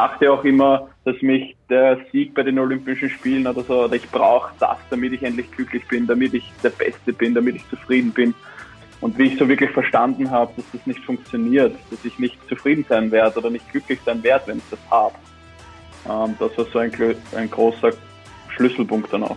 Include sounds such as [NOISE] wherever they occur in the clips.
dachte auch immer, dass mich der Sieg bei den Olympischen Spielen oder so, oder ich brauche das, damit ich endlich glücklich bin, damit ich der Beste bin, damit ich zufrieden bin. Und wie ich so wirklich verstanden habe, dass das nicht funktioniert, dass ich nicht zufrieden sein werde oder nicht glücklich sein werde, wenn ich das habe. Ähm, das war so ein, ein großer Schlüsselpunkt dann auch.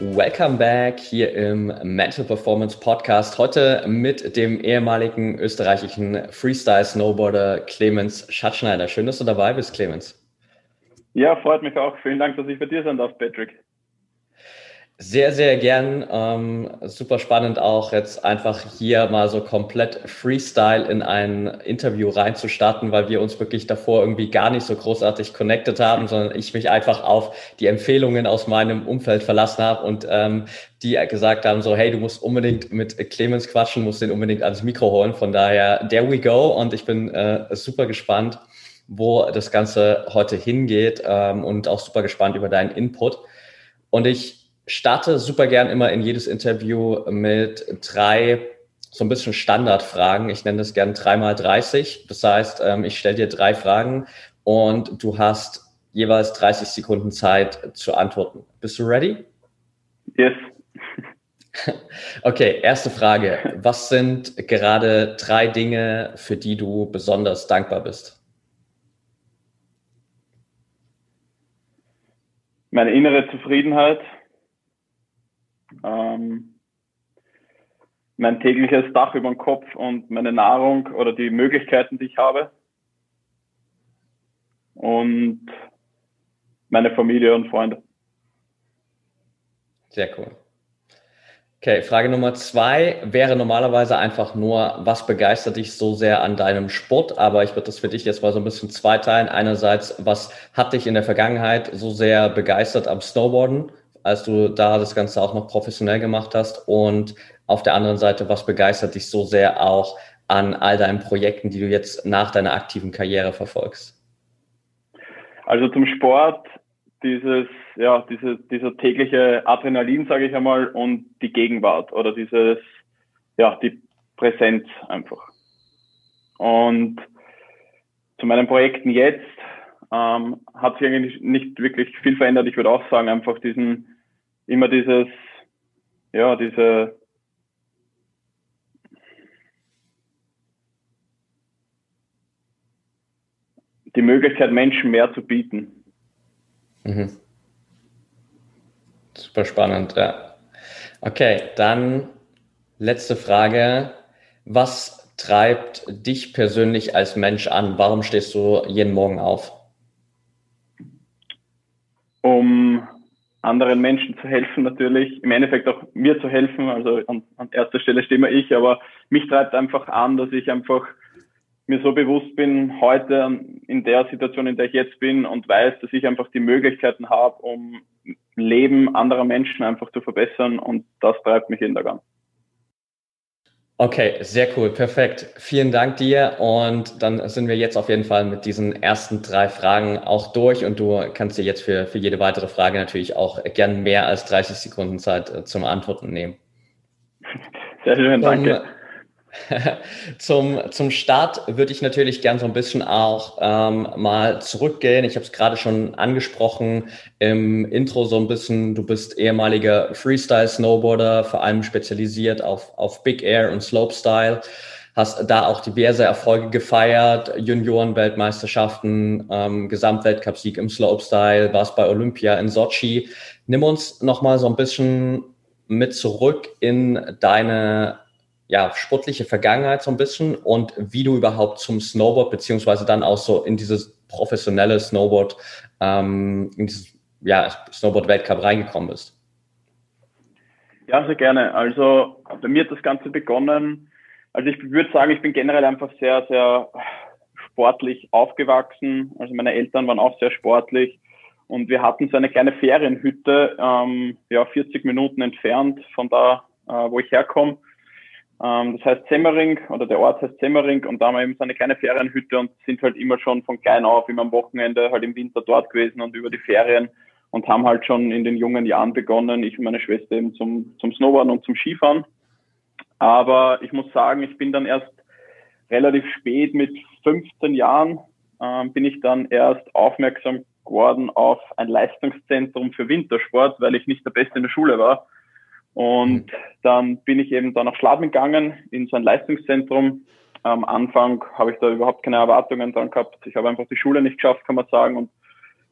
Welcome back hier im Mental Performance Podcast. Heute mit dem ehemaligen österreichischen Freestyle-Snowboarder Clemens Schatzschneider. Schön, dass du dabei bist, Clemens. Ja, freut mich auch. Vielen Dank, dass ich bei dir sein darf, Patrick. Sehr, sehr gern. Ähm, super spannend auch jetzt einfach hier mal so komplett Freestyle in ein Interview reinzustarten, weil wir uns wirklich davor irgendwie gar nicht so großartig connected haben, sondern ich mich einfach auf die Empfehlungen aus meinem Umfeld verlassen habe und ähm, die gesagt haben so, hey, du musst unbedingt mit Clemens quatschen, musst den unbedingt ans Mikro holen. Von daher, there we go und ich bin äh, super gespannt, wo das Ganze heute hingeht ähm, und auch super gespannt über deinen Input. Und ich starte super gern immer in jedes Interview mit drei so ein bisschen Standardfragen. Ich nenne das gern dreimal 30. Das heißt, ähm, ich stelle dir drei Fragen und du hast jeweils 30 Sekunden Zeit zu antworten. Bist du ready? Yes. [LAUGHS] Okay, erste Frage. Was sind gerade drei Dinge, für die du besonders dankbar bist? Meine innere Zufriedenheit, ähm, mein tägliches Dach über dem Kopf und meine Nahrung oder die Möglichkeiten, die ich habe. Und meine Familie und Freunde. Sehr cool. Okay, Frage Nummer zwei wäre normalerweise einfach nur, was begeistert dich so sehr an deinem Sport? Aber ich würde das für dich jetzt mal so ein bisschen zweiteilen. Einerseits, was hat dich in der Vergangenheit so sehr begeistert am Snowboarden? Als du da das Ganze auch noch professionell gemacht hast? Und auf der anderen Seite, was begeistert dich so sehr auch an all deinen Projekten, die du jetzt nach deiner aktiven Karriere verfolgst? Also zum Sport, dieses, ja, diese, dieser tägliche Adrenalin, sage ich einmal, und die Gegenwart oder dieses, ja, die Präsenz einfach. Und zu meinen Projekten jetzt ähm, hat sich eigentlich nicht wirklich viel verändert. Ich würde auch sagen, einfach diesen immer dieses, ja, diese, die Möglichkeit, Menschen mehr zu bieten. Mhm. Super spannend, ja. Okay, dann letzte Frage. Was treibt dich persönlich als Mensch an? Warum stehst du jeden Morgen auf? Um anderen Menschen zu helfen natürlich, im Endeffekt auch mir zu helfen, also an, an erster Stelle stehe immer ich, aber mich treibt einfach an, dass ich einfach mir so bewusst bin, heute in der Situation, in der ich jetzt bin und weiß, dass ich einfach die Möglichkeiten habe, um Leben anderer Menschen einfach zu verbessern und das treibt mich jeden Tag an. Okay, sehr cool, perfekt. Vielen Dank dir und dann sind wir jetzt auf jeden Fall mit diesen ersten drei Fragen auch durch und du kannst dir jetzt für, für jede weitere Frage natürlich auch gern mehr als 30 Sekunden Zeit äh, zum Antworten nehmen. Sehr schön, danke. [LAUGHS] zum, zum Start würde ich natürlich gern so ein bisschen auch ähm, mal zurückgehen. Ich habe es gerade schon angesprochen im Intro so ein bisschen. Du bist ehemaliger Freestyle-Snowboarder, vor allem spezialisiert auf, auf Big Air und Slopestyle. Hast da auch diverse Erfolge gefeiert, Junioren-Weltmeisterschaften, ähm, Gesamtweltcupsieg im Slopestyle, warst bei Olympia in Sochi. Nimm uns nochmal so ein bisschen mit zurück in deine ja, sportliche Vergangenheit so ein bisschen und wie du überhaupt zum Snowboard beziehungsweise dann auch so in dieses professionelle Snowboard, ähm, in dieses ja, Snowboard-Weltcup reingekommen bist. Ja, sehr gerne. Also bei mir hat das Ganze begonnen. Also ich würde sagen, ich bin generell einfach sehr, sehr sportlich aufgewachsen. Also meine Eltern waren auch sehr sportlich. Und wir hatten so eine kleine Ferienhütte, ähm, ja, 40 Minuten entfernt von da, äh, wo ich herkomme. Ähm, das heißt Semmering oder der Ort heißt Semmering und da haben wir eben so eine kleine Ferienhütte und sind halt immer schon von klein auf, immer am Wochenende halt im Winter dort gewesen und über die Ferien und haben halt schon in den jungen Jahren begonnen, ich und meine Schwester eben zum, zum Snowboarden und zum Skifahren. Aber ich muss sagen, ich bin dann erst relativ spät mit 15 Jahren ähm, bin ich dann erst aufmerksam geworden auf ein Leistungszentrum für Wintersport, weil ich nicht der Beste in der Schule war. Und mhm. dann bin ich eben da nach Schladming gegangen in so ein Leistungszentrum. Am Anfang habe ich da überhaupt keine Erwartungen dran gehabt. Ich habe einfach die Schule nicht geschafft, kann man sagen. Und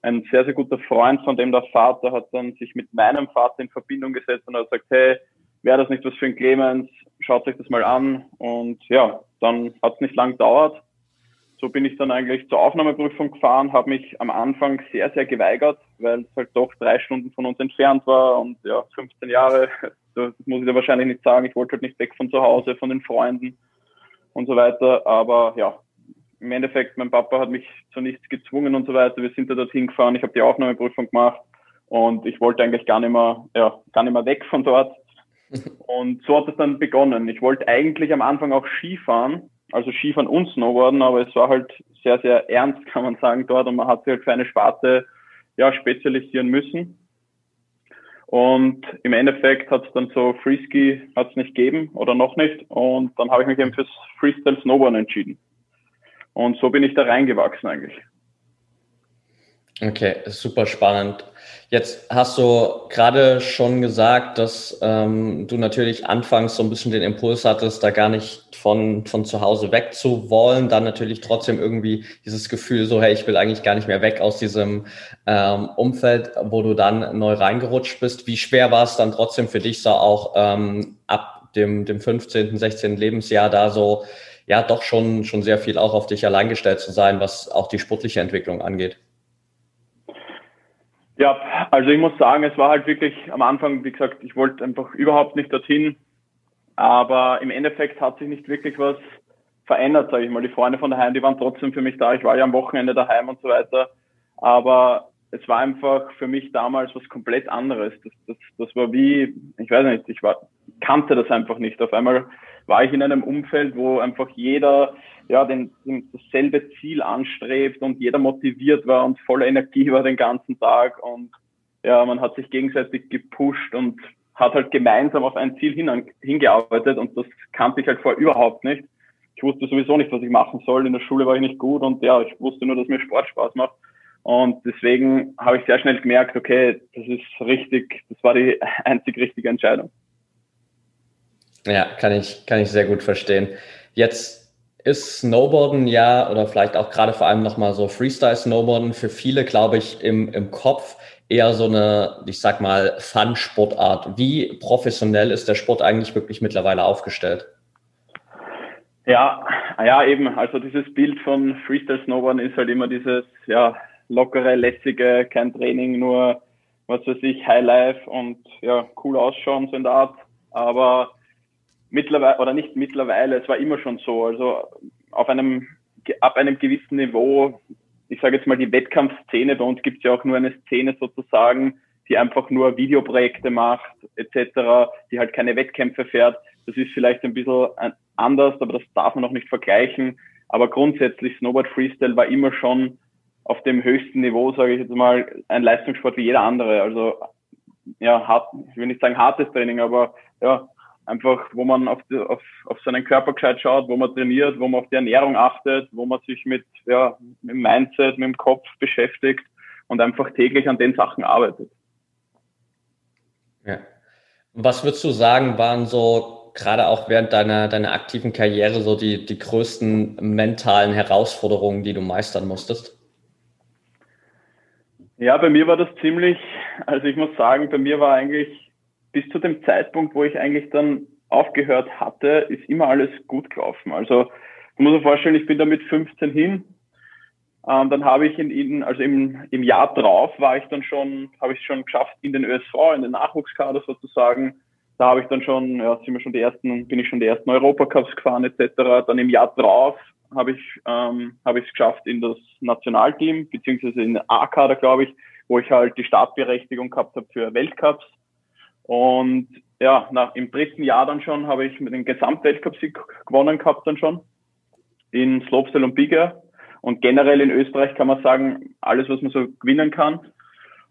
ein sehr, sehr guter Freund von dem der Vater hat dann sich mit meinem Vater in Verbindung gesetzt und hat gesagt, hey, wäre das nicht was für ein Clemens? Schaut euch das mal an. Und ja, dann hat es nicht lang gedauert so bin ich dann eigentlich zur Aufnahmeprüfung gefahren, habe mich am Anfang sehr, sehr geweigert, weil es halt doch drei Stunden von uns entfernt war und ja, 15 Jahre, [LAUGHS] das muss ich da wahrscheinlich nicht sagen, ich wollte halt nicht weg von zu Hause, von den Freunden und so weiter, aber ja, im Endeffekt, mein Papa hat mich zu nichts gezwungen und so weiter, wir sind da dorthin gefahren, ich habe die Aufnahmeprüfung gemacht und ich wollte eigentlich gar nicht mehr, ja, gar nicht mehr weg von dort. [LAUGHS] Und so hat es dann begonnen. Ich wollte eigentlich am Anfang auch Skifahren, also Skifahren und Snowboarden, aber es war halt sehr, sehr ernst, [LAUGHS] kann man sagen, dort. Und man hat sich halt für eine Sparte ja, spezialisieren müssen. Und im Endeffekt hat es dann so Freeski hat es nicht gegeben oder noch nicht. Und dann habe ich mich eben fürs Freestyle Snowboarden entschieden. Und so bin ich da reingewachsen eigentlich. Okay, super spannend. Jetzt hast du gerade schon gesagt, dass ähm, du natürlich anfangs so ein bisschen den Impuls hattest, da gar nicht von, von zu Hause weg zu wollen, dann natürlich trotzdem irgendwie dieses Gefühl so, hey, ich will eigentlich gar nicht mehr weg aus diesem ähm, Umfeld, wo du dann neu reingerutscht bist. Wie schwer war es dann trotzdem für dich so auch ähm, ab dem, dem 15., 16. Lebensjahr da so, ja, doch schon, schon sehr viel auch auf dich allein gestellt zu sein, was auch die sportliche Entwicklung angeht? Ja, also ich muss sagen, es war halt wirklich am Anfang, wie gesagt, ich wollte einfach überhaupt nicht dorthin. Aber im Endeffekt hat sich nicht wirklich was verändert, sage ich mal. Die Freunde von daheim, die waren trotzdem für mich da. Ich war ja am Wochenende daheim und so weiter. Aber es war einfach für mich damals was komplett anderes. Das, das, das war wie, ich weiß nicht, ich war, kannte das einfach nicht. Auf einmal war ich in einem Umfeld, wo einfach jeder ja, den, den, dasselbe Ziel anstrebt und jeder motiviert war und voller Energie war den ganzen Tag und ja, man hat sich gegenseitig gepusht und hat halt gemeinsam auf ein Ziel hin, hingearbeitet und das kannte ich halt vorher überhaupt nicht. Ich wusste sowieso nicht, was ich machen soll. In der Schule war ich nicht gut und ja, ich wusste nur, dass mir Sport Spaß macht. Und deswegen habe ich sehr schnell gemerkt, okay, das ist richtig, das war die [LAUGHS] einzig richtige Entscheidung. Ja, kann ich, kann ich sehr gut verstehen. Jetzt ist Snowboarden ja, oder vielleicht auch gerade vor allem nochmal so Freestyle-Snowboarden für viele, glaube ich, im, im Kopf eher so eine, ich sag mal, Fun-Sportart. Wie professionell ist der Sport eigentlich wirklich mittlerweile aufgestellt? Ja, ja, eben. Also dieses Bild von Freestyle-Snowboarden ist halt immer dieses, ja, lockere, lässige, kein Training, nur, was weiß ich, Highlife und ja, cool ausschauen, so in der Art. Aber mittlerweile, oder nicht mittlerweile, es war immer schon so. Also auf einem, ab einem gewissen Niveau, ich sage jetzt mal die Wettkampfszene, bei uns gibt es ja auch nur eine Szene sozusagen, die einfach nur Videoprojekte macht, etc., die halt keine Wettkämpfe fährt. Das ist vielleicht ein bisschen anders, aber das darf man auch nicht vergleichen. Aber grundsätzlich Snowboard Freestyle war immer schon auf dem höchsten Niveau, sage ich jetzt mal, ein Leistungssport wie jeder andere. Also ja, hart, ich will nicht sagen hartes Training, aber ja, einfach, wo man auf, die, auf, auf seinen Körper gescheit schaut, wo man trainiert, wo man auf die Ernährung achtet, wo man sich mit, ja, mit dem Mindset, mit dem Kopf beschäftigt und einfach täglich an den Sachen arbeitet. Ja. Was würdest du sagen, waren so gerade auch während deiner, deiner aktiven Karriere so die, die größten mentalen Herausforderungen, die du meistern musstest? Ja, bei mir war das ziemlich, also ich muss sagen, bei mir war eigentlich bis zu dem Zeitpunkt, wo ich eigentlich dann aufgehört hatte, ist immer alles gut gelaufen. Also du musst dir vorstellen, ich bin da mit 15 hin. Ähm, dann habe ich in, in also im, im Jahr drauf war ich dann schon, habe ich schon geschafft in den ÖSV, in den Nachwuchskader sozusagen. da habe ich dann schon, ja, sind wir schon die ersten, bin ich schon die ersten Europacups gefahren etc. Dann im Jahr drauf habe ich ähm, habe ich es geschafft in das Nationalteam beziehungsweise in A-Kader, glaube ich, wo ich halt die Startberechtigung gehabt habe für Weltcups. Und ja, nach, im dritten Jahr dann schon habe ich mit dem Gesamtweltcup-Sieg gewonnen gehabt dann schon in Slopestyle und Big Air. Und generell in Österreich kann man sagen, alles, was man so gewinnen kann.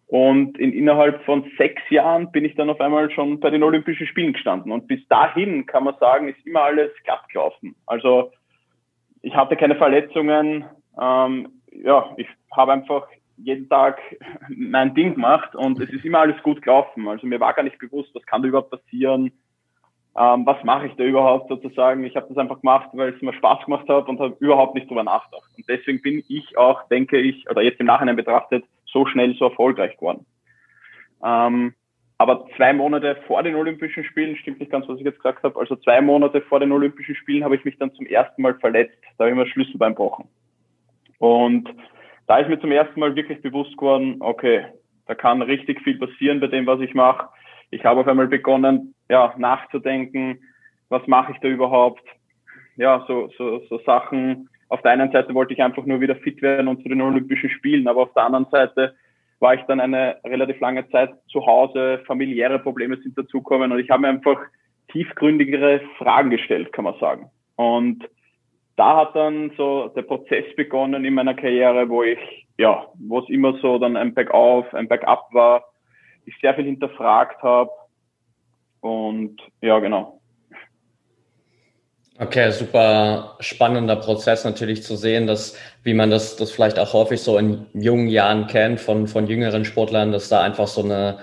Und in, innerhalb von sechs Jahren bin ich dann auf einmal schon bei den Olympischen Spielen gestanden. Und bis dahin kann man sagen, ist immer alles glatt gelaufen. Also ich hatte keine Verletzungen. Ähm, ja, ich habe einfach jeden Tag mein Ding gemacht und es ist immer alles gut gelaufen. Also mir war gar nicht bewusst, was kann da überhaupt passieren, ähm, was mache ich da überhaupt sozusagen. Ich habe das einfach gemacht, weil es mir Spaß gemacht hat und habe überhaupt nicht drüber nachgedacht. Und deswegen bin ich auch, denke ich, oder jetzt im Nachhinein betrachtet, so schnell so erfolgreich geworden. Ähm, aber zwei Monate vor den Olympischen Spielen, stimmt nicht ganz, was ich jetzt gesagt habe, also zwei Monate vor den Olympischen Spielen habe ich mich dann zum ersten Mal verletzt. Da habe ich mir Schlüsselbein gebrochen. Und da ist mir zum ersten Mal wirklich bewusst geworden, okay, da kann richtig viel passieren bei dem, was ich mache. Ich habe auf einmal begonnen, ja, nachzudenken, was mache ich da überhaupt? Ja, so, so, so Sachen. Auf der einen Seite wollte ich einfach nur wieder fit werden und zu den Olympischen Spielen, aber auf der anderen Seite war ich dann eine relativ lange Zeit zu Hause, familiäre Probleme sind dazugekommen und ich habe mir einfach tiefgründigere Fragen gestellt, kann man sagen. Und da hat dann so der Prozess begonnen in meiner Karriere, wo ich, ja, wo es immer so dann ein Bergauf, ein Bergab war, ich sehr viel hinterfragt habe und ja, genau. Okay, super spannender Prozess natürlich zu sehen, dass, wie man das, das vielleicht auch häufig so in jungen Jahren kennt von, von jüngeren Sportlern, dass da einfach so eine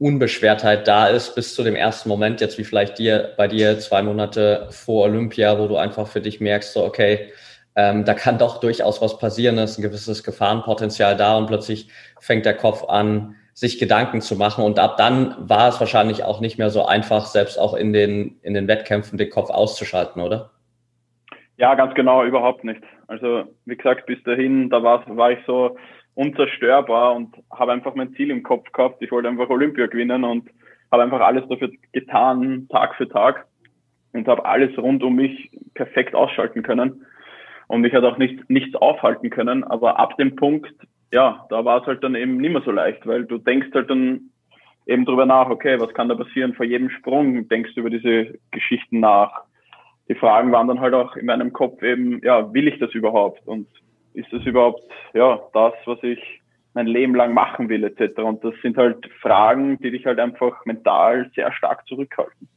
Unbeschwertheit da ist bis zu dem ersten Moment, jetzt wie vielleicht dir, bei dir zwei Monate vor Olympia, wo du einfach für dich merkst, so, okay, ähm, da kann doch durchaus was passieren, da ist ein gewisses Gefahrenpotenzial da und plötzlich fängt der Kopf an, sich Gedanken zu machen. Und ab dann war es wahrscheinlich auch nicht mehr so einfach, selbst auch in den, in den Wettkämpfen den Kopf auszuschalten, oder? Ja, ganz genau, überhaupt nicht. Also, wie gesagt, bis dahin, da war, war ich so, unzerstörbar und habe einfach mein Ziel im Kopf gehabt. Ich wollte einfach Olympia gewinnen und habe einfach alles dafür getan, Tag für Tag und habe alles rund um mich perfekt ausschalten können. Und mich hat auch nicht, nichts aufhalten können. Aber ab dem Punkt, ja, da war es halt dann eben nicht mehr so leicht, weil du denkst halt dann eben drüber nach, okay, was kann da passieren? Vor jedem Sprung denkst du über diese Geschichten nach. Die Fragen waren dann halt auch in meinem Kopf eben, ja, will ich das überhaupt? Und ist das überhaupt ja das, was ich mein Leben lang machen will, etc. Und das sind halt Fragen, die dich halt einfach mental sehr stark zurückhalten.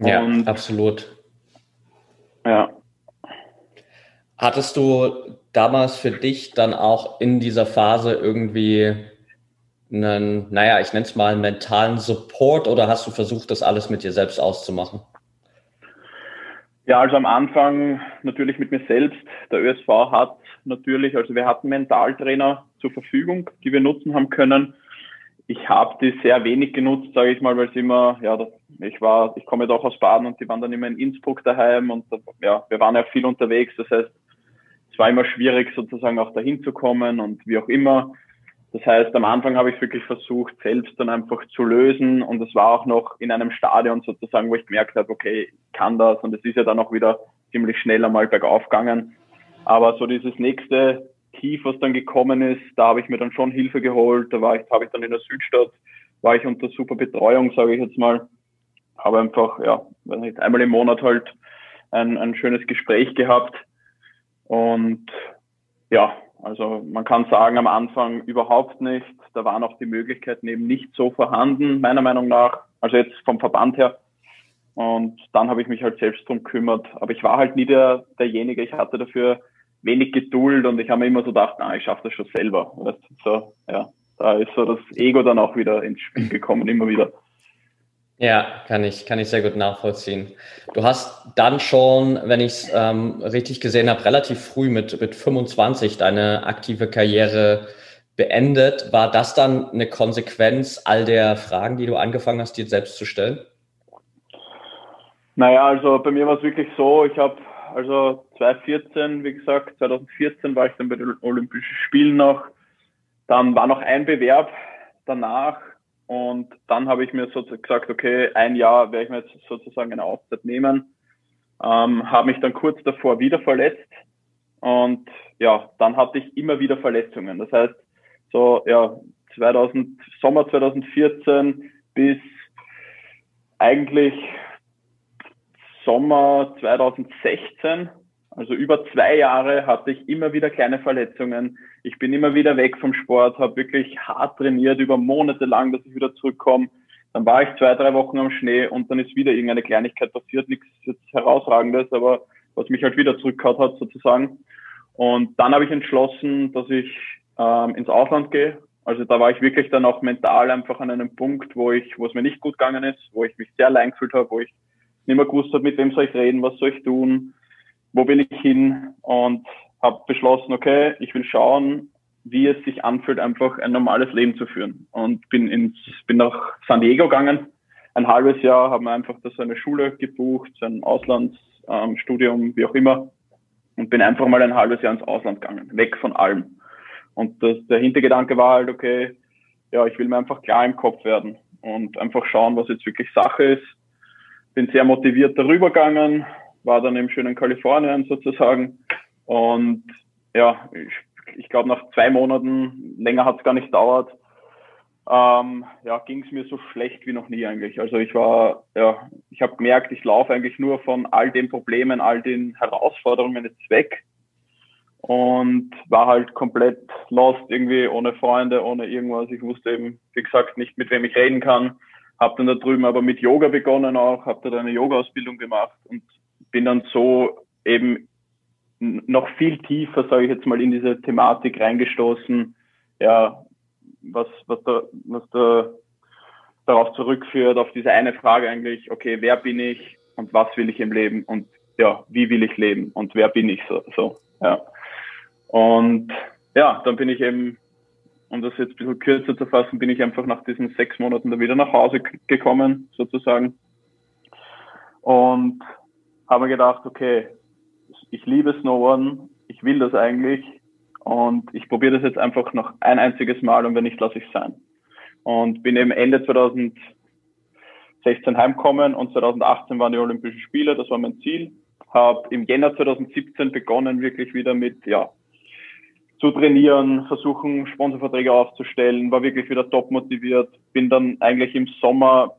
Ja, Und, absolut. Ja. Hattest du damals für dich dann auch in dieser Phase irgendwie einen, naja, ich nenne es mal einen mentalen Support oder hast du versucht, das alles mit dir selbst auszumachen? Ja, also am Anfang natürlich mit mir selbst. Der ÖSV hat natürlich, also wir hatten Mentaltrainer zur Verfügung, die wir nutzen haben können. Ich habe die sehr wenig genutzt, sage ich mal, weil es immer, ja, ich war, ich komme doch aus Baden und die waren dann immer in Innsbruck daheim und ja, wir waren ja viel unterwegs. Das heißt, es war immer schwierig sozusagen auch dahin zu kommen und wie auch immer. Das heißt, am Anfang habe ich wirklich versucht, selbst dann einfach zu lösen. Und es war auch noch in einem Stadion sozusagen, wo ich gemerkt habe, okay, ich kann das. Und es ist ja dann auch wieder ziemlich schnell einmal bergauf gegangen. Aber so dieses nächste Tief, was dann gekommen ist, da habe ich mir dann schon Hilfe geholt. Da war ich, habe ich dann in der Südstadt, war ich unter super Betreuung, sage ich jetzt mal. Habe einfach, ja, weiß nicht, einmal im Monat halt ein, ein schönes Gespräch gehabt. Und ja, also man kann sagen, am Anfang überhaupt nicht. Da waren auch die Möglichkeiten eben nicht so vorhanden, meiner Meinung nach. Also jetzt vom Verband her. Und dann habe ich mich halt selbst drum gekümmert. Aber ich war halt nie der, derjenige, ich hatte dafür wenig Geduld und ich habe mir immer so gedacht, na, ich schaffe das schon selber. Weißt, so, ja, da ist so das Ego dann auch wieder ins Spiel gekommen, immer wieder. Ja, kann ich, kann ich sehr gut nachvollziehen. Du hast dann schon, wenn ich es ähm, richtig gesehen habe, relativ früh mit, mit 25 deine aktive Karriere beendet. War das dann eine Konsequenz all der Fragen, die du angefangen hast, dir selbst zu stellen? Naja, also bei mir war es wirklich so, ich habe also 2014, wie gesagt, 2014 war ich dann bei den Olympischen Spielen noch. Dann war noch ein Bewerb danach Und dann habe ich mir sozusagen gesagt, okay, ein Jahr werde ich mir jetzt sozusagen eine Auszeit nehmen. Ähm, habe mich dann kurz davor wieder verletzt. Und ja, dann hatte ich immer wieder Verletzungen. Das heißt, so ja, 2000, Sommer 2014 bis eigentlich Sommer 2016, also über zwei Jahre, hatte ich immer wieder kleine Verletzungen. Ich bin immer wieder weg vom Sport, habe wirklich hart trainiert, über Monate lang, dass ich wieder zurückkomme. Dann war ich zwei, drei Wochen am Schnee und dann ist wieder irgendeine Kleinigkeit passiert, nichts jetzt herausragendes, aber was mich halt wieder zurückgehauen hat sozusagen. Und dann habe ich entschlossen, dass ich ähm, ins Ausland gehe. Also da war ich wirklich dann auch mental einfach an einem Punkt, wo ich, wo es mir nicht gut gegangen ist, wo ich mich sehr allein gefühlt habe, wo ich nicht mehr gewusst habe, mit wem soll ich reden, was soll ich tun, wo will ich hin und habe beschlossen, okay, ich will schauen, wie es sich anfühlt, einfach ein normales Leben zu führen. Und bin ins, bin nach San Diego gegangen, ein halbes Jahr, habe mir einfach da so eine Schule gebucht, so ein Auslandsstudium, ähm, wie auch immer, und bin einfach mal ein halbes Jahr ins Ausland gegangen, weg von allem. Und das, der Hintergedanke war halt, okay, ja, ich will mir einfach klar im Kopf werden und einfach schauen, was jetzt wirklich Sache ist. Bin sehr motiviert darüber gegangen, war dann im schönen Kalifornien sozusagen. Und ja, ich, ich glaube, nach zwei Monaten, länger hat es gar nicht dauert, ähm, ja, ging es mir so schlecht wie noch nie eigentlich. Also ich war, ja, ich habe gemerkt, ich laufe eigentlich nur von all den Problemen, all den Herausforderungen jetzt weg und war halt komplett lost irgendwie, ohne Freunde, ohne irgendwas. Ich wusste eben, wie gesagt, nicht mit wem ich reden kann. Hab dann da drüben aber mit Yoga begonnen auch, habe da eine Yoga-Ausbildung gemacht und bin dann so eben noch viel tiefer, sage ich jetzt mal, in diese Thematik reingestoßen. Ja, was, was da, was da darauf zurückführt, auf diese eine Frage eigentlich, okay, wer bin ich und was will ich im Leben und ja, wie will ich leben und wer bin ich so, so ja. Und ja, dann bin ich eben, um das jetzt ein bisschen kürzer zu fassen, bin ich einfach nach diesen sechs Monaten da wieder nach Hause gekommen, sozusagen. Und habe mir gedacht, okay, ich liebe Snowboarden, ich will das eigentlich und ich probiere das jetzt einfach noch ein einziges Mal und wenn nicht, lasse ich es sein. Und bin eben Ende 2016 heimgekommen und 2018 waren die Olympischen Spiele, das war mein Ziel. Habe im Jänner 2017 begonnen, wirklich wieder mit, ja, zu trainieren, versuchen, Sponsorverträge aufzustellen, war wirklich wieder top motiviert. Bin dann eigentlich im Sommer,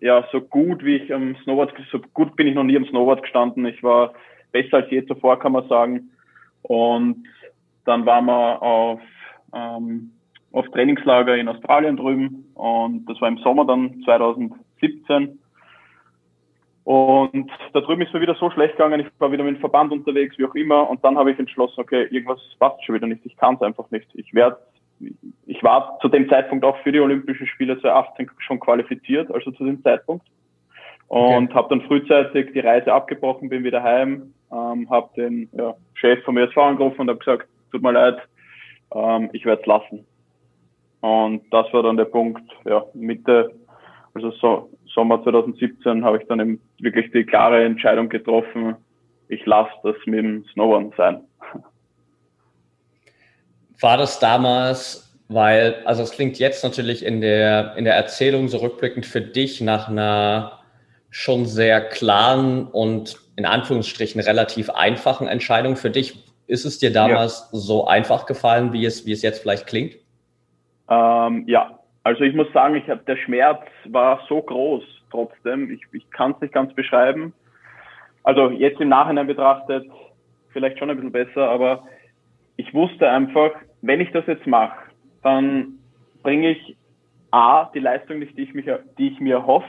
ja, so gut wie ich am Snowboard, so gut bin ich noch nie am Snowboard gestanden. Ich war besser als je zuvor, kann man sagen. Und dann waren wir auf, ähm, auf Trainingslager in Australien drüben und das war im Sommer dann 2017. Und da drüben ist mir wieder so schlecht gegangen, ich war wieder mit dem Verband unterwegs, wie auch immer. Und dann habe ich entschlossen, okay, irgendwas passt schon wieder nicht, ich kann es einfach nicht. Ich werde, ich war zu dem Zeitpunkt auch für die Olympischen Spiele 2018 schon qualifiziert, also zu dem Zeitpunkt. Und okay. habe dann frühzeitig die Reise abgebrochen, bin wieder heim, ähm, habe den ja, Chef vom ESV angerufen und habe gesagt, tut mir leid, ähm, ich werde es lassen. Und das war dann der Punkt, ja, Mitte, also so, Sommer 2017 habe ich dann eben wirklich die klare Entscheidung getroffen, ich lasse das mit dem Snowboarden sein. War das damals, weil, also es klingt jetzt natürlich in der, in der Erzählung so rückblickend für dich nach einer schon sehr klaren und in Anführungsstrichen relativ einfachen Entscheidung für dich. Ist es dir damals ja. so einfach gefallen, wie es, wie es jetzt vielleicht klingt? Ähm, ja, also ich muss sagen, ich hab, der Schmerz war so groß trotzdem. Ich, ich kann es nicht ganz beschreiben. Also jetzt im Nachhinein betrachtet vielleicht schon ein bisschen besser, aber ich wusste einfach, wenn ich das jetzt mache, dann bringe ich A, die Leistung nicht, die ich, mich, die ich mir hoffe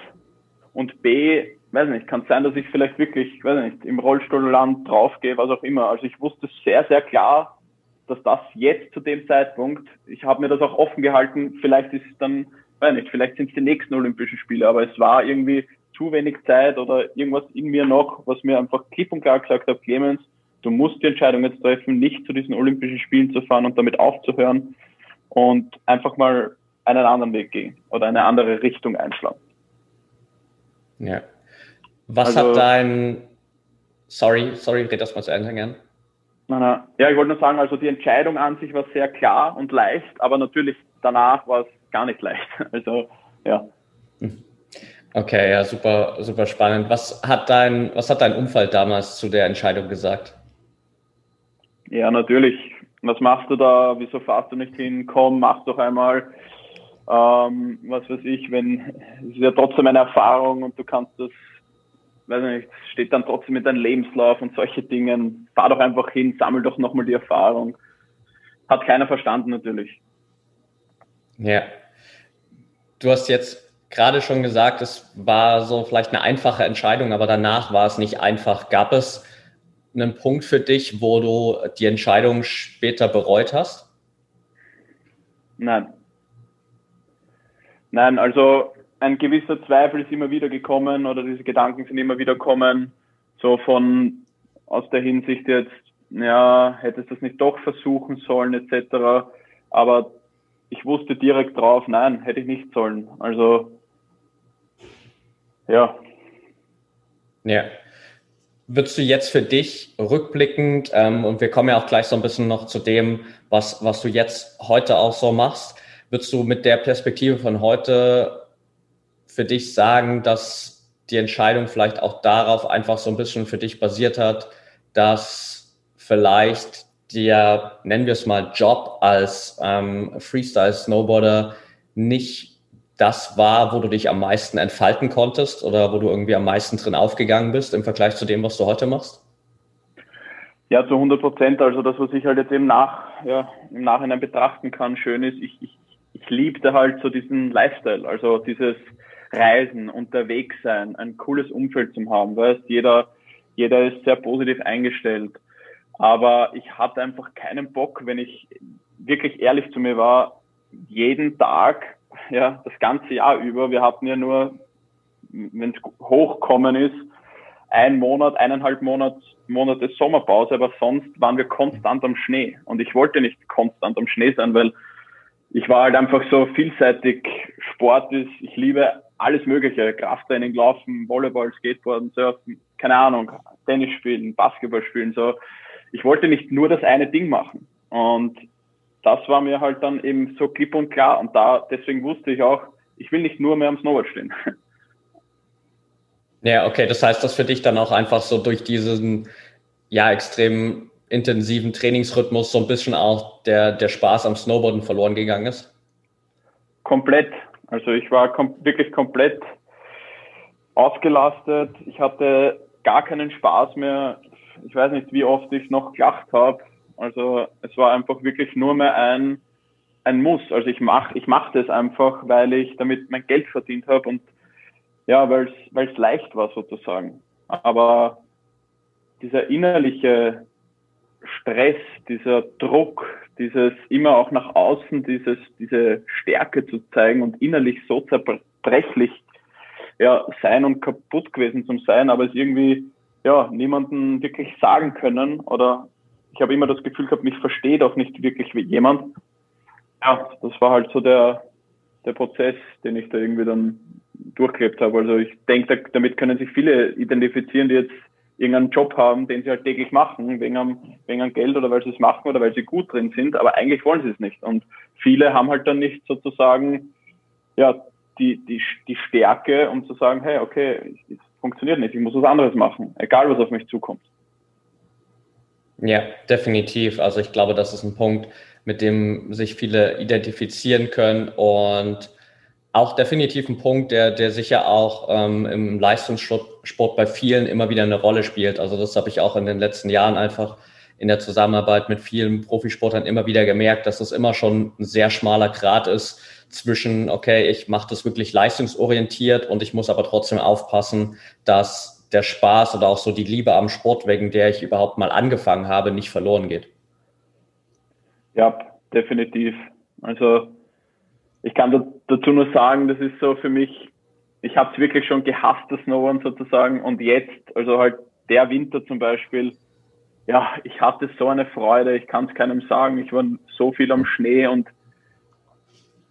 und B, weiß nicht, kann sein, dass ich vielleicht wirklich, weiß nicht, im Rollstuhlland draufgehe, was auch immer. Also ich wusste sehr, sehr klar, dass das jetzt zu dem Zeitpunkt, ich habe mir das auch offen gehalten, vielleicht ist es dann, weiß nicht, vielleicht sind es die nächsten Olympischen Spiele, aber es war irgendwie zu wenig Zeit oder irgendwas in mir noch, was mir einfach klipp und klar gesagt hat, Clemens, du musst die Entscheidung jetzt treffen, nicht zu diesen Olympischen Spielen zu fahren und damit aufzuhören und einfach mal einen anderen Weg gehen oder eine andere Richtung einschlagen. Ja. Was also, hat dein, sorry, sorry, red das mal zu Ende gern. Nein, nein. Ja, ich wollte nur sagen, also die Entscheidung an sich war sehr klar und leicht, aber natürlich danach war es gar nicht leicht. [LAUGHS] Also ja. Okay, ja, super, super spannend. Was hat dein, was hat dein Umfeld damals zu der Entscheidung gesagt? Ja, natürlich. Was machst du da? Wieso fahrst du nicht hin? Komm, mach doch einmal. Ähm, was weiß ich, wenn, es ist ja trotzdem eine Erfahrung und du kannst das, weiß nicht, steht dann trotzdem mit deinem Lebenslauf und solche Dingen. Fahr doch einfach hin, sammel doch nochmal die Erfahrung. Hat keiner verstanden natürlich. Ja. Du hast jetzt gerade schon gesagt, es war so vielleicht eine einfache Entscheidung, aber danach war es nicht einfach. Gab es einen Punkt für dich, wo du die Entscheidung später bereut hast? Nein. Nein, also ein gewisser Zweifel ist immer wieder gekommen oder diese Gedanken sind immer wieder gekommen, so von aus der Hinsicht jetzt, ja, hättest du das nicht doch versuchen sollen, etc. Aber ich wusste direkt drauf, nein, hätte ich nicht sollen. Also ja. Ja. Würdest du jetzt für dich rückblickend, ähm, und wir kommen ja auch gleich so ein bisschen noch zu dem, was, was du jetzt heute auch so machst, würdest du mit der Perspektive von heute für dich sagen, dass die Entscheidung vielleicht auch darauf einfach so ein bisschen für dich basiert hat, dass vielleicht der, nennen wir es mal, Job als ähm, Freestyle-Snowboarder nicht das war, wo du dich am meisten entfalten konntest oder wo du irgendwie am meisten drin aufgegangen bist im Vergleich zu dem, was du heute machst? Ja, zu 100 Prozent. Also das, was ich halt jetzt im, Nach, ja, im Nachhinein betrachten kann, schön ist, ich, ich, ich liebte halt so diesen Lifestyle, also dieses Reisen, unterwegs sein, ein cooles Umfeld zu haben. Weißt, jeder, jeder ist sehr positiv eingestellt. Aber ich hatte einfach keinen Bock, wenn ich wirklich ehrlich zu mir war, jeden Tag ja, das ganze Jahr über. Wir hatten ja nur, wenn es hochkommen ist, ein Monat, eineinhalb Monat, Monate Sommerpause, aber sonst waren wir konstant am Schnee. Und ich wollte nicht konstant am Schnee sein, weil ich war halt einfach so vielseitig. Sport ist, ich liebe alles Mögliche. Krafttraining, Laufen, Volleyball, Skateboarden, Surfen, keine Ahnung, Tennis spielen, Basketball spielen, so. Ich wollte nicht nur das eine Ding machen. Und das war mir halt dann eben so klipp und klar. Und da, deswegen wusste ich auch, ich will nicht nur mehr am Snowboard stehen. [LAUGHS] Ja, okay. Das heißt, dass für dich dann auch einfach so durch diesen, ja, extrem intensiven Trainingsrhythmus so ein bisschen auch der, der Spaß am Snowboarden verloren gegangen ist? Komplett. Also ich war kom wirklich komplett ausgelastet. Ich hatte gar keinen Spaß mehr. Ich weiß nicht, wie oft ich noch gelacht habe. Also es war einfach wirklich nur mehr ein, ein Muss. Also ich mache ich mach das einfach, weil ich damit mein Geld verdient habe und ja, weil es leicht war sozusagen. Aber dieser innerliche Stress, dieser Druck, dieses immer auch nach außen, dieses, diese Stärke zu zeigen und innerlich so zerbrechlich ja, sein und kaputt gewesen zum sein, aber es irgendwie ja, niemanden wirklich sagen können oder ich habe immer das Gefühl gehabt, mich versteht auch nicht wirklich jemand. Ja, das war halt so der, der Prozess, den ich da irgendwie dann durchgelebt habe. Also ich denke, damit können sich viele identifizieren, die jetzt irgendeinen Job haben, den sie halt täglich machen, wegen am, wegen am Geld oder weil sie es machen oder weil sie gut drin sind, aber eigentlich wollen sie es nicht. Und viele haben halt dann nicht sozusagen, ja, die, die, die Stärke, um zu sagen, hey, okay, es funktioniert nicht, ich muss was anderes machen, egal was auf mich zukommt. Ja, definitiv. Also ich glaube, das ist ein Punkt, mit dem sich viele identifizieren können und auch definitiv ein Punkt, der, der sicher auch ähm, im Leistungssport bei vielen immer wieder eine Rolle spielt. Also das habe ich auch in den letzten Jahren einfach in der Zusammenarbeit mit vielen Profisportlern immer wieder gemerkt, dass es immer schon ein sehr schmaler Grad ist zwischen, okay, ich mache das wirklich leistungsorientiert und ich muss aber trotzdem aufpassen, dass der Spaß oder auch so die Liebe am Sport, wegen der ich überhaupt mal angefangen habe, nicht verloren geht. Ja, definitiv. Also ich kann dazu nur sagen, das ist so für mich, ich habe es wirklich schon gehasst, das Snowboarden sozusagen. Und jetzt, also halt der Winter zum Beispiel, ja, ich hatte so eine Freude, ich kann es keinem sagen. Ich war so viel am Schnee und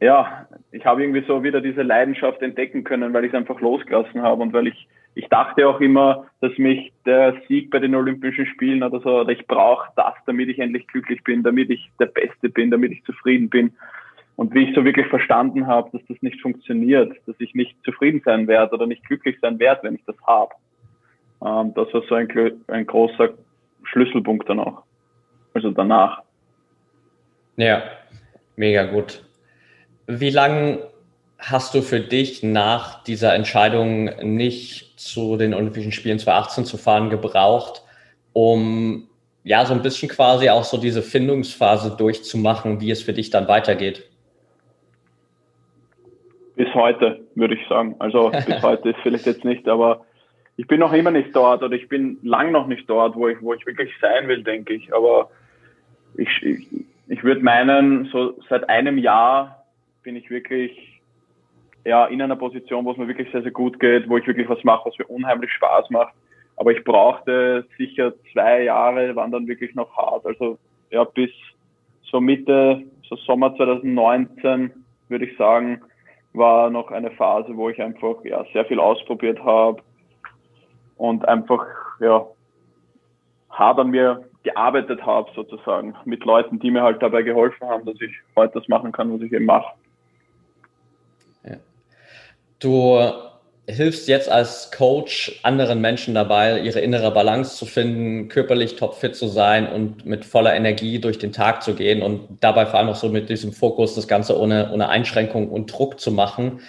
ja, ich habe irgendwie so wieder diese Leidenschaft entdecken können, weil ich es einfach losgelassen habe und weil ich ich dachte auch immer, dass mich der Sieg bei den Olympischen Spielen oder so, oder ich brauche das, damit ich endlich glücklich bin, damit ich der Beste bin, damit ich zufrieden bin. Und wie ich so wirklich verstanden habe, dass das nicht funktioniert, dass ich nicht zufrieden sein werde oder nicht glücklich sein werde, wenn ich das habe. Ähm, das war so ein, ein großer Schlüsselpunkt dann auch. Also danach. Ja, mega gut. Wie lange hast du für dich nach dieser Entscheidung nicht zu den Olympischen Spielen 2018 zu fahren gebraucht, um ja so ein bisschen quasi auch so diese Findungsphase durchzumachen, wie es für dich dann weitergeht? Bis heute, würde ich sagen. Also [LAUGHS] bis heute ist vielleicht jetzt nicht, aber ich bin noch immer nicht dort oder ich bin lang noch nicht dort, wo ich, wo ich wirklich sein will, denke ich. Aber ich, ich, ich würde meinen, so seit einem Jahr bin ich wirklich ja, in einer Position, wo es mir wirklich sehr, sehr gut geht, wo ich wirklich was mache, was mir unheimlich Spaß macht. Aber ich brauchte sicher zwei Jahre, waren dann wirklich noch hart. Also ja, bis so Mitte, so Sommer 2019, würde ich sagen, war noch eine Phase, wo ich einfach ja, sehr viel ausprobiert habe und einfach ja, hart an mir gearbeitet habe, sozusagen, mit Leuten, die mir halt dabei geholfen haben, dass ich heute das machen kann, was ich eben mache. Du hilfst jetzt als Coach anderen Menschen dabei, ihre innere Balance zu finden, körperlich topfit zu sein und mit voller Energie durch den Tag zu gehen und dabei vor allem auch so mit diesem Fokus das Ganze ohne, ohne Einschränkung und Druck zu machen.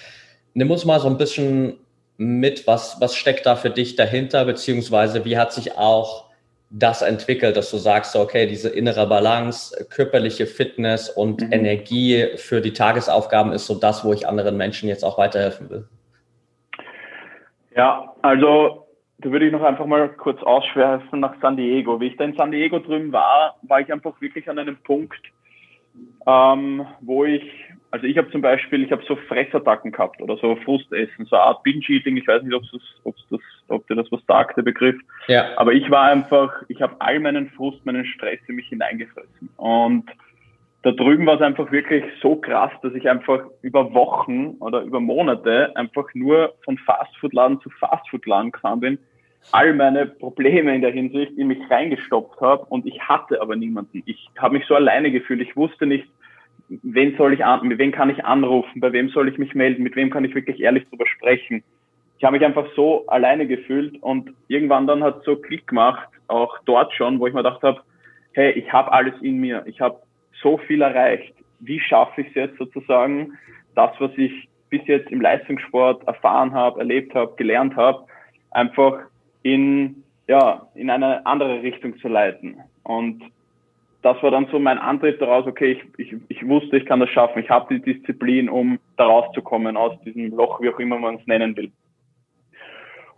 Nimm uns mal so ein bisschen mit, was, was steckt da für dich dahinter, beziehungsweise wie hat sich auch das entwickelt, dass du sagst, okay, diese innere Balance, körperliche Fitness und mhm. Energie für die Tagesaufgaben ist so das, wo ich anderen Menschen jetzt auch weiterhelfen will. Ja, also da würde ich noch einfach mal kurz ausschwerfen nach San Diego. Wie ich da in San Diego drüben war, war ich einfach wirklich an einem Punkt, ähm, wo ich, also ich habe zum Beispiel, ich habe so Fressattacken gehabt oder so Frustessen, so eine Art Binge-Eating. Ich weiß nicht, ob das, ob das, ob dir das was sagt, der Begriff. Ja. Aber ich war einfach, ich habe all meinen Frust, meinen Stress in mich hineingefressen. Und da drüben war es einfach wirklich so krass, dass ich einfach über Wochen oder über Monate einfach nur von Fastfood-Laden zu Fastfood-Laden gefahren bin, all meine Probleme in der Hinsicht in mich reingestopft habe und ich hatte aber niemanden. Ich habe mich so alleine gefühlt. Ich wusste nicht, wen soll ich an, mit wem kann ich anrufen, bei wem soll ich mich melden, mit wem kann ich wirklich ehrlich drüber sprechen. Ich habe mich einfach so alleine gefühlt und irgendwann dann hat so Klick gemacht, auch dort schon, wo ich mir gedacht habe, hey, ich habe alles in mir, ich habe so viel erreicht. Wie schaffe ich es jetzt sozusagen, das, was ich bis jetzt im Leistungssport erfahren habe, erlebt habe, gelernt habe, einfach in, ja, in eine andere Richtung zu leiten. Und das war dann so mein Antritt daraus, okay, ich, ich, ich wusste, ich kann das schaffen, ich habe die Disziplin, um da rauszukommen aus diesem Loch, wie auch immer man es nennen will.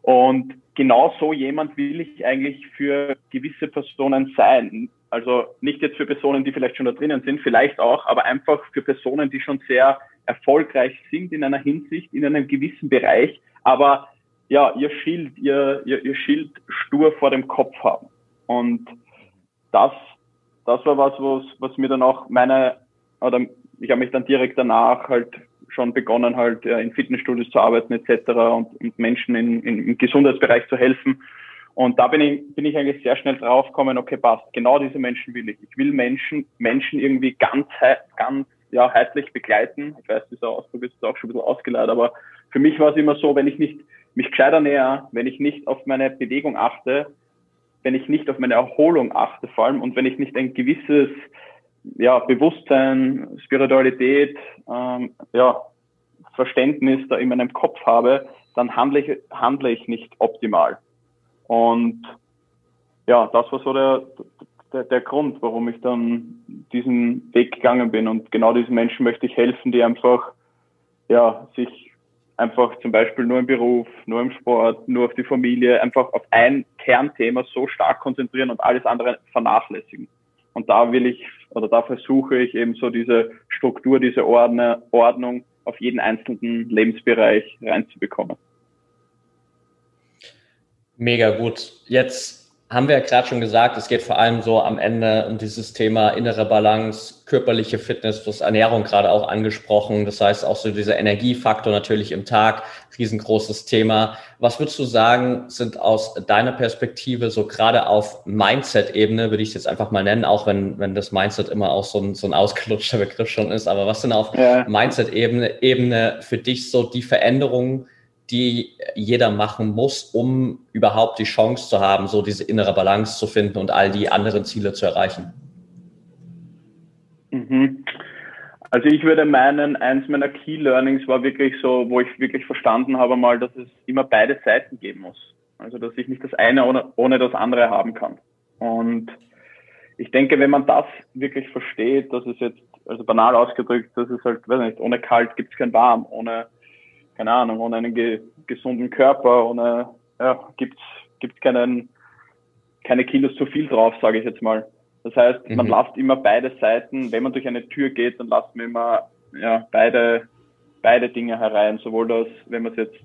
Und genau so jemand will ich eigentlich für gewisse Personen sein. Also nicht jetzt für Personen, die vielleicht schon da drinnen sind, vielleicht auch, aber einfach für Personen, die schon sehr erfolgreich sind in einer Hinsicht, in einem gewissen Bereich, aber ja, ihr Schild, ihr, ihr, ihr Schild stur vor dem Kopf haben. Und das, das war was, was, was mir dann auch meine, oder ich habe mich dann direkt danach halt schon begonnen, halt in Fitnessstudios zu arbeiten etc. und, und Menschen in, in, im Gesundheitsbereich zu helfen. Und da bin ich, bin ich eigentlich sehr schnell draufgekommen, okay, passt, genau diese Menschen will ich. Ich will Menschen, Menschen irgendwie ganz, ganz ja, heitlich begleiten. Ich weiß, dieser Ausdruck ist auch schon ein bisschen ausgeleitet, aber für mich war es immer so, wenn ich nicht mich gescheiter näher, wenn ich nicht auf meine Bewegung achte, wenn ich nicht auf meine Erholung achte vor allem und wenn ich nicht ein gewisses ja, Bewusstsein, Spiritualität, ähm, ja, Verständnis da in meinem Kopf habe, dann handle ich, handle ich nicht optimal. Und ja, das war so der, der, der Grund, warum ich dann diesen Weg gegangen bin. Und genau diesen Menschen möchte ich helfen, die einfach ja, sich einfach zum Beispiel nur im Beruf, nur im Sport, nur auf die Familie, einfach auf ein Kernthema so stark konzentrieren und alles andere vernachlässigen. Und da will ich oder da versuche ich eben so diese Struktur, diese Ordne, Ordnung auf jeden einzelnen Lebensbereich reinzubekommen. Mega gut. Jetzt haben wir ja gerade schon gesagt, es geht vor allem so am Ende um dieses Thema innere Balance, körperliche Fitness, du hast Ernährung gerade auch angesprochen. Das heißt auch so dieser Energiefaktor natürlich im Tag, riesengroßes Thema. Was würdest du sagen, sind aus deiner Perspektive so gerade auf Mindset-Ebene, würde ich es jetzt einfach mal nennen, auch wenn, wenn das Mindset immer auch so ein, so ein ausgelutschter Begriff schon ist, aber was sind auf ja. Mindset-Ebene Ebene für dich so die Veränderungen, die jeder machen muss, um überhaupt die Chance zu haben, so diese innere Balance zu finden und all die anderen Ziele zu erreichen? Mhm. Also ich würde meinen, eins meiner Key Learnings war wirklich so, wo ich wirklich verstanden habe mal, dass es immer beide Seiten geben muss. Also dass ich nicht das eine ohne, ohne das andere haben kann. Und ich denke, wenn man das wirklich versteht, dass es jetzt, also banal ausgedrückt, dass es halt, weiß nicht, ohne kalt gibt es kein warm, ohne keine Ahnung, ohne einen ge gesunden Körper, ohne, ja, gibt's, gibt's keinen, keine Kilos zu viel drauf, sage ich jetzt mal. Das heißt, mhm. man lasst immer beide Seiten, wenn man durch eine Tür geht, dann lasst man immer, ja, beide, beide Dinge herein, sowohl das, wenn wir es jetzt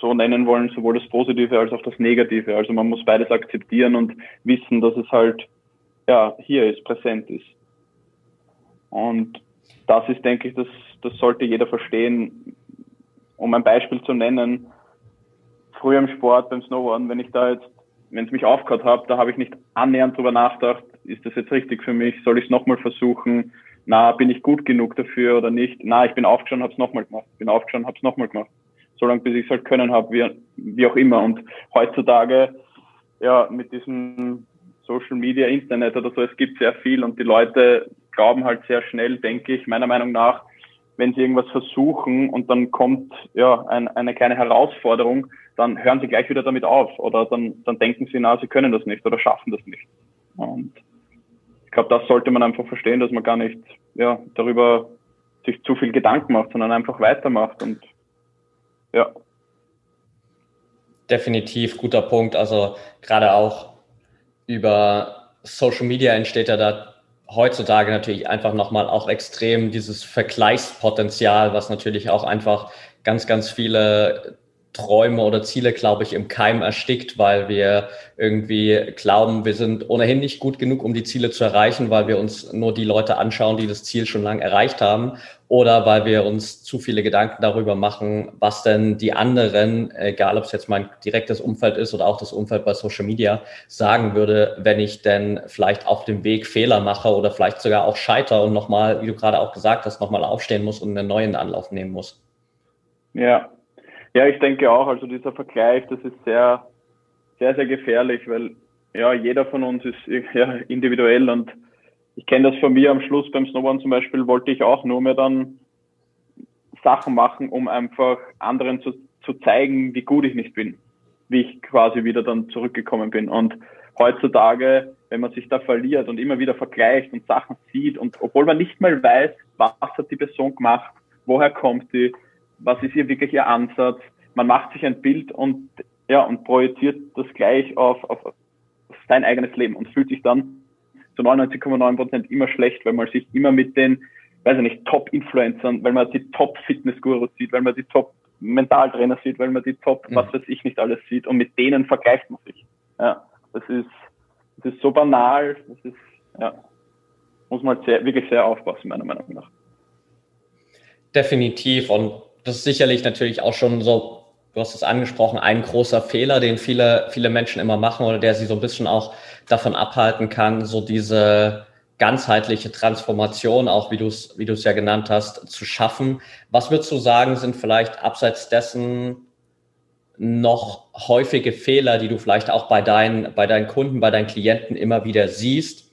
so nennen wollen, sowohl das Positive als auch das Negative. Also man muss beides akzeptieren und wissen, dass es halt, ja, hier ist, präsent ist. Und das ist, denke ich, das, das sollte jeder verstehen, um ein Beispiel zu nennen, früher im Sport, beim Snowboarden, wenn ich da jetzt, wenn es mich aufgehört hat, da habe ich nicht annähernd drüber nachgedacht, ist das jetzt richtig für mich, soll ich es nochmal versuchen, na, bin ich gut genug dafür oder nicht, na, ich bin aufgestanden, habe es nochmal gemacht, bin aufgestanden, habe es nochmal gemacht, solange bis ich es halt können habe, wie, wie auch immer. Und heutzutage, ja, mit diesem Social Media, Internet oder so, es gibt sehr viel und die Leute glauben halt sehr schnell, denke ich, meiner Meinung nach, wenn sie irgendwas versuchen und dann kommt ja ein, eine kleine Herausforderung, dann hören sie gleich wieder damit auf oder dann, dann denken sie, na, sie können das nicht oder schaffen das nicht. Und ich glaube, das sollte man einfach verstehen, dass man gar nicht ja, darüber sich zu viel Gedanken macht, sondern einfach weitermacht und ja. Definitiv guter Punkt. Also gerade auch über Social Media entsteht ja da heutzutage natürlich einfach nochmal auch extrem dieses Vergleichspotenzial, was natürlich auch einfach ganz, ganz viele Träume oder Ziele, glaube ich, im Keim erstickt, weil wir irgendwie glauben, wir sind ohnehin nicht gut genug, um die Ziele zu erreichen, weil wir uns nur die Leute anschauen, die das Ziel schon lange erreicht haben oder weil wir uns zu viele Gedanken darüber machen, was denn die anderen, egal ob es jetzt mein direktes Umfeld ist oder auch das Umfeld bei Social Media, sagen würde, wenn ich denn vielleicht auf dem Weg Fehler mache oder vielleicht sogar auch scheiter und nochmal, wie du gerade auch gesagt hast, nochmal aufstehen muss und einen neuen Anlauf nehmen muss. Ja, ja, ich denke auch, also dieser Vergleich, das ist sehr, sehr, sehr gefährlich, weil ja, jeder von uns ist [LAUGHS] ja, individuell und ich kenne das von mir am Schluss beim Snowboarden zum Beispiel, wollte ich auch nur mehr dann Sachen machen, um einfach anderen zu, zu zeigen, wie gut ich nicht bin, wie ich quasi wieder dann zurückgekommen bin. Und heutzutage, wenn man sich da verliert und immer wieder vergleicht und Sachen sieht und obwohl man nicht mal weiß, was hat die Person gemacht, woher kommt die, was ist hier wirklich ihr Ansatz. Man macht sich ein Bild und ja und projiziert das gleich auf, auf, auf sein eigenes Leben und fühlt sich dann zu 99,9 Prozent immer schlecht, weil man sich immer mit den, weiß ich nicht, Top-Influencern, weil man die Top-Fitness-Gurus sieht, weil man die Top-Mentaltrainer sieht, weil man die Top, mhm. was weiß ich nicht alles sieht und mit denen vergleicht man sich. Ja, das ist, das ist so banal, das ist, ja, muss man sehr, wirklich sehr aufpassen, meiner Meinung nach. Definitiv und das ist sicherlich natürlich auch schon so, du hast es angesprochen, ein großer Fehler, den viele, viele Menschen immer machen oder der sie so ein bisschen auch davon abhalten kann, so diese ganzheitliche Transformation, auch wie du es wie du es ja genannt hast, zu schaffen. Was würdest du sagen, sind vielleicht abseits dessen noch häufige Fehler, die du vielleicht auch bei deinen, bei deinen Kunden, bei deinen Klienten immer wieder siehst,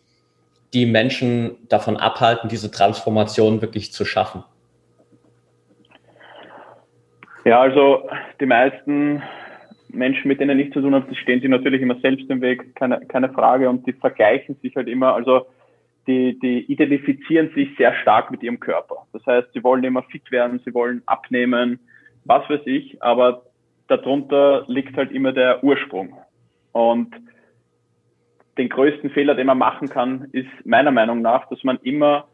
die Menschen davon abhalten, diese Transformation wirklich zu schaffen? Ja, also die meisten Menschen, mit denen ich zu tun habe, stehen sich natürlich immer selbst im Weg, keine, keine Frage, und die vergleichen sich halt immer, also die, die identifizieren sich sehr stark mit ihrem Körper. Das heißt, sie wollen immer fit werden, sie wollen abnehmen, was weiß ich, aber darunter liegt halt immer der Ursprung. Und den größten Fehler, den man machen kann, ist meiner Meinung nach, dass man immer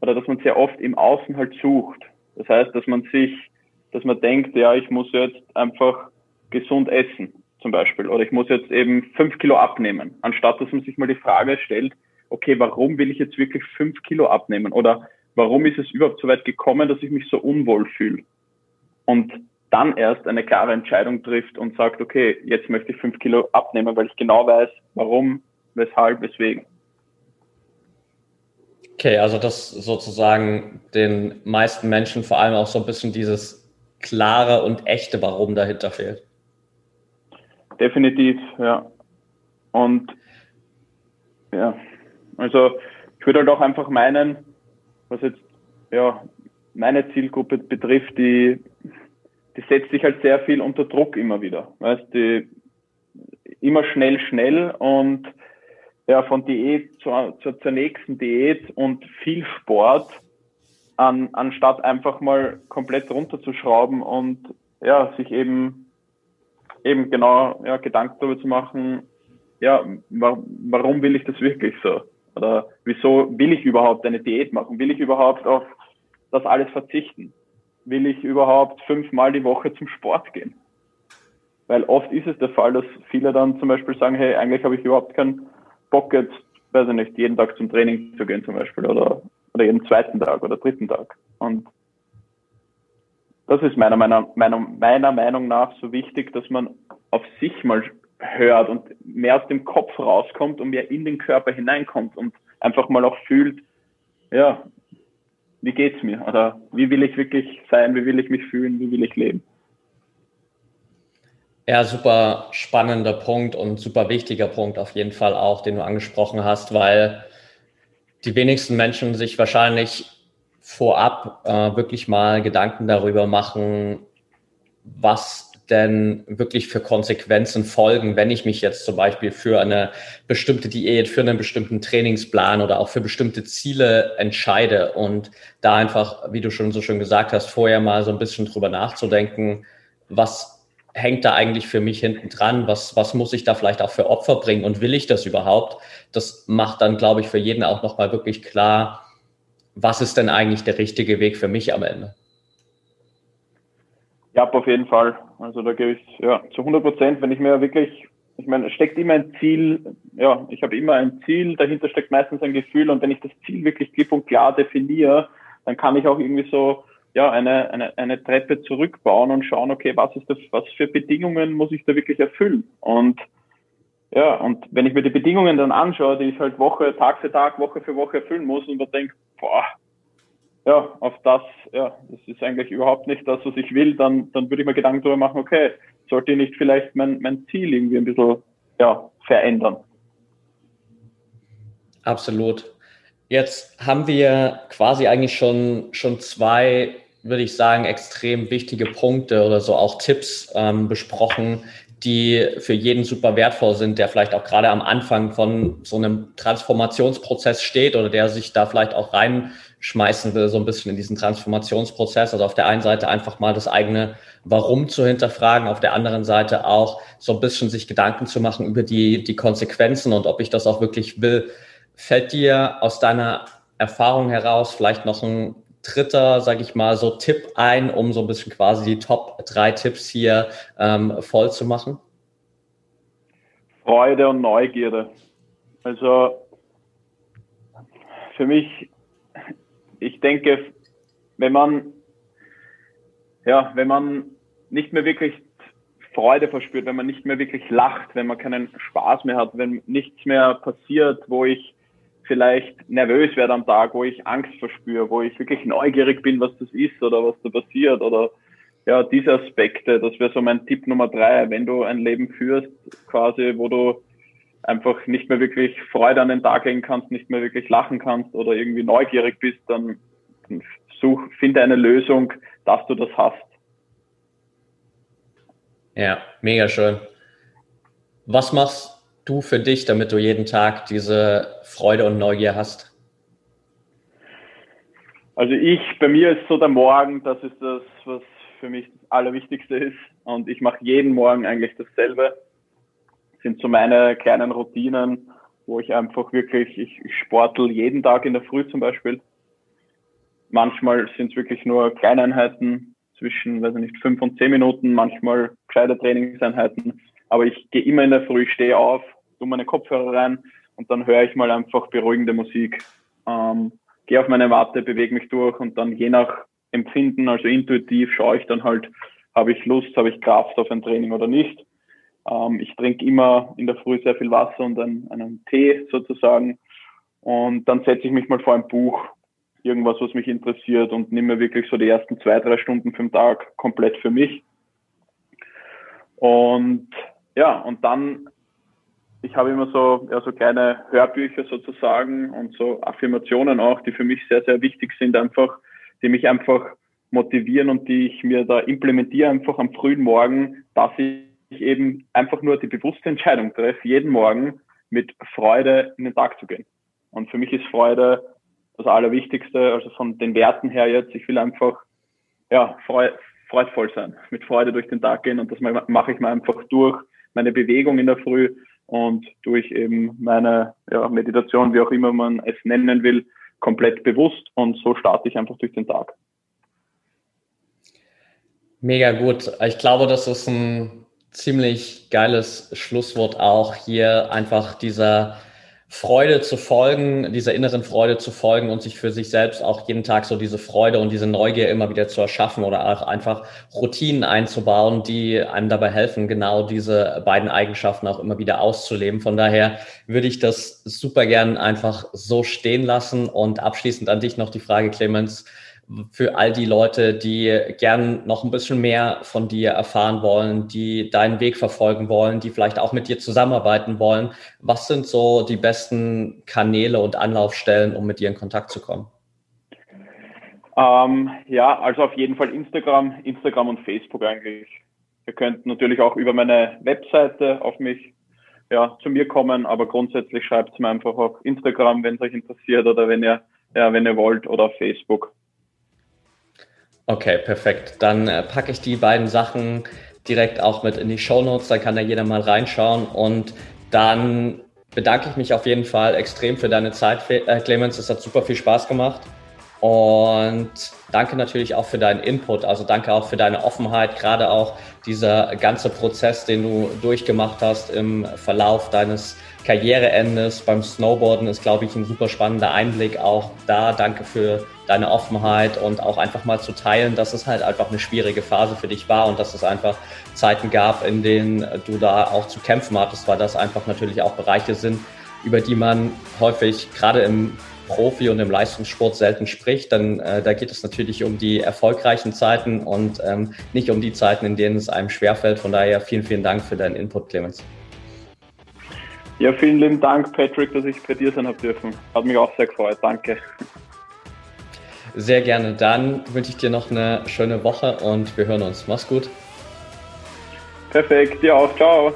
oder dass man sehr oft im Außen halt sucht. Das heißt, dass man sich dass man denkt, ja, ich muss jetzt einfach gesund essen zum Beispiel, oder ich muss jetzt eben fünf Kilo abnehmen, anstatt dass man sich mal die Frage stellt, okay, warum will ich jetzt wirklich fünf Kilo abnehmen? Oder warum ist es überhaupt so weit gekommen, dass ich mich so unwohl fühle? Und dann erst eine klare Entscheidung trifft und sagt, okay, jetzt möchte ich fünf Kilo abnehmen, weil ich genau weiß, warum, weshalb, weswegen. Okay, also dass sozusagen den meisten Menschen vor allem auch so ein bisschen dieses klare und echte Warum dahinter fehlt. Definitiv, ja. Und ja, also ich würde halt auch einfach meinen, was jetzt ja meine Zielgruppe betrifft, die die setzt sich halt sehr viel unter Druck immer wieder. Weißt die immer schnell, schnell und ja, von Diät zur, zur, zur nächsten Diät und viel Sport, an, anstatt einfach mal komplett runterzuschrauben und ja, sich eben eben genau ja, Gedanken darüber zu machen, ja, wa warum will ich das wirklich so? Oder wieso will ich überhaupt eine Diät machen? Will ich überhaupt auf das alles verzichten? will ich überhaupt fünfmal die Woche zum Sport gehen? Weil oft ist es der Fall, dass viele dann zum Beispiel sagen, hey, eigentlich habe ich überhaupt keinen Bock jetzt, weiß ich nicht, jeden Tag zum Training zu gehen zum Beispiel oder, oder jeden zweiten Tag oder dritten Tag. Und das ist meiner, meiner, meiner, meiner Meinung nach so wichtig, dass man auf sich mal hört und mehr aus dem Kopf rauskommt und mehr in den Körper hineinkommt und einfach mal auch fühlt, ja, wie geht's mir? Oder wie will ich wirklich sein? Wie will ich mich fühlen? Wie will ich leben? Ja, super spannender Punkt und super wichtiger Punkt auf jeden Fall auch, den du angesprochen hast, weil die wenigsten Menschen sich wahrscheinlich vorab äh, wirklich mal Gedanken darüber machen, was denn wirklich für Konsequenzen folgen, wenn ich mich jetzt zum Beispiel für eine bestimmte Diät, für einen bestimmten Trainingsplan oder auch für bestimmte Ziele entscheide und da einfach, wie du schon so schön gesagt hast, vorher mal so ein bisschen drüber nachzudenken, was hängt da eigentlich für mich hinten dran? Was, was muss ich da vielleicht auch für Opfer bringen und will ich das überhaupt? Das macht dann, glaube ich, für jeden auch nochmal wirklich klar, was ist denn eigentlich der richtige Weg für mich am Ende? Ja, auf jeden Fall. Also da gebe ich ja zu 100 Prozent, wenn ich mir wirklich, ich meine, es steckt immer ein Ziel, ja, ich habe immer ein Ziel, dahinter steckt meistens ein Gefühl und wenn ich das Ziel wirklich klipp und klar definiere, dann kann ich auch irgendwie so ja eine, eine, eine Treppe zurückbauen und schauen, okay, was ist das, was für Bedingungen muss ich da wirklich erfüllen? Und ja, und wenn ich mir die Bedingungen dann anschaue, die ich halt Woche, Tag für Tag, Woche für Woche erfüllen muss und man denkt, boah, ja, auf das, ja, das ist eigentlich überhaupt nicht das, was ich will, dann, dann würde ich mir Gedanken darüber machen, okay, sollte ich nicht vielleicht mein, mein Ziel irgendwie ein bisschen, ja, verändern. Absolut. Jetzt haben wir quasi eigentlich schon, schon zwei, würde ich sagen, extrem wichtige Punkte oder so auch Tipps ähm, besprochen, die für jeden super wertvoll sind, der vielleicht auch gerade am Anfang von so einem Transformationsprozess steht oder der sich da vielleicht auch reinschmeißen will, so ein bisschen in diesen Transformationsprozess. Also auf der einen Seite einfach mal das eigene Warum zu hinterfragen, auf der anderen Seite auch so ein bisschen sich Gedanken zu machen über die, die Konsequenzen und ob ich das auch wirklich will. Fällt dir aus deiner Erfahrung heraus vielleicht noch ein dritter, sage ich mal, so Tipp ein, um so ein bisschen quasi die Top drei Tipps hier ähm, voll zu machen? Freude und Neugierde. Also für mich, ich denke, wenn man, ja, wenn man nicht mehr wirklich Freude verspürt, wenn man nicht mehr wirklich lacht, wenn man keinen Spaß mehr hat, wenn nichts mehr passiert, wo ich vielleicht nervös werde am Tag, wo ich Angst verspüre, wo ich wirklich neugierig bin, was das ist oder was da passiert oder ja, diese Aspekte, das wäre so mein Tipp Nummer drei, wenn du ein Leben führst, quasi, wo du einfach nicht mehr wirklich Freude an den Tag legen kannst, nicht mehr wirklich lachen kannst oder irgendwie neugierig bist, dann such, finde eine Lösung, dass du das hast. Ja, mega schön. Was machst du für dich, damit du jeden Tag diese Freude und Neugier hast? Also ich, bei mir ist so der Morgen, das ist das, was für mich das Allerwichtigste ist. Und ich mache jeden Morgen eigentlich dasselbe. Das sind so meine kleinen Routinen, wo ich einfach wirklich, ich, ich sportel jeden Tag in der Früh zum Beispiel. Manchmal sind es wirklich nur Kleineinheiten zwischen, weiß ich nicht, fünf und zehn Minuten, manchmal gescheite Trainingseinheiten Aber ich gehe immer in der Früh, stehe auf, tue meine Kopfhörer rein und dann höre ich mal einfach beruhigende Musik. Ähm, gehe auf meine Warte, bewege mich durch und dann je nach Empfinden, also intuitiv, schaue ich dann halt, habe ich Lust, habe ich Kraft auf ein Training oder nicht. Ähm, ich trinke immer in der Früh sehr viel Wasser und einen, einen Tee sozusagen. Und dann setze ich mich mal vor ein Buch, irgendwas, was mich interessiert und nehme wirklich so die ersten zwei, drei Stunden den Tag komplett für mich. Und ja, und dann, ich habe immer so, ja, so kleine Hörbücher sozusagen und so Affirmationen auch, die für mich sehr, sehr wichtig sind, einfach, die mich einfach motivieren und die ich mir da implementiere einfach am frühen Morgen, dass ich eben einfach nur die bewusste Entscheidung treffe, jeden Morgen mit Freude in den Tag zu gehen. Und für mich ist Freude das Allerwichtigste, also von den Werten her jetzt. Ich will einfach, ja, freu, freudvoll sein, mit Freude durch den Tag gehen und das mache ich mir einfach durch meine Bewegung in der Früh und durch eben meine ja, Meditation, wie auch immer man es nennen will, komplett bewusst und so starte ich einfach durch den Tag. Mega gut. Ich glaube, das ist ein ziemlich geiles Schlusswort auch hier einfach dieser Freude zu folgen, dieser inneren Freude zu folgen und sich für sich selbst auch jeden Tag so diese Freude und diese Neugier immer wieder zu erschaffen oder auch einfach Routinen einzubauen, die einem dabei helfen, genau diese beiden Eigenschaften auch immer wieder auszuleben. Von daher würde ich das super gern einfach so stehen lassen und abschließend an dich noch die Frage, Clemens, für all die Leute, die gern noch ein bisschen mehr von dir erfahren wollen, die deinen Weg verfolgen wollen, die vielleicht auch mit dir zusammenarbeiten wollen. Was sind so die besten Kanäle und Anlaufstellen, um mit dir in Kontakt zu kommen? Ähm, ja, also auf jeden Fall Instagram, Instagram und Facebook eigentlich. Ihr könnt natürlich auch über meine Webseite auf mich ja, zu mir kommen, aber grundsätzlich schreibt es mir einfach auf Instagram, wenn es euch interessiert oder wenn ihr, ja, wenn ihr wollt oder auf Facebook. Okay, perfekt. Dann äh, packe ich die beiden Sachen direkt auch mit in die Show Notes, da kann da jeder mal reinschauen und dann bedanke ich mich auf jeden Fall extrem für deine Zeit, äh, Clemens. Es hat super viel Spaß gemacht. Und danke natürlich auch für deinen Input. Also danke auch für deine Offenheit, gerade auch dieser ganze Prozess, den du durchgemacht hast im Verlauf deines Karriereendes beim Snowboarden ist, glaube ich, ein super spannender Einblick auch da. Danke für deine Offenheit und auch einfach mal zu teilen, dass es halt einfach eine schwierige Phase für dich war und dass es einfach Zeiten gab, in denen du da auch zu kämpfen hattest, weil das einfach natürlich auch Bereiche sind, über die man häufig gerade im Profi und im Leistungssport selten spricht, dann äh, da geht es natürlich um die erfolgreichen Zeiten und ähm, nicht um die Zeiten, in denen es einem schwerfällt. Von daher vielen, vielen Dank für deinen Input, Clemens. Ja, vielen lieben Dank, Patrick, dass ich bei dir sein habe dürfen. Hat mich auch sehr gefreut. Danke. Sehr gerne. Dann wünsche ich dir noch eine schöne Woche und wir hören uns. Mach's gut. Perfekt, dir auch. Ciao.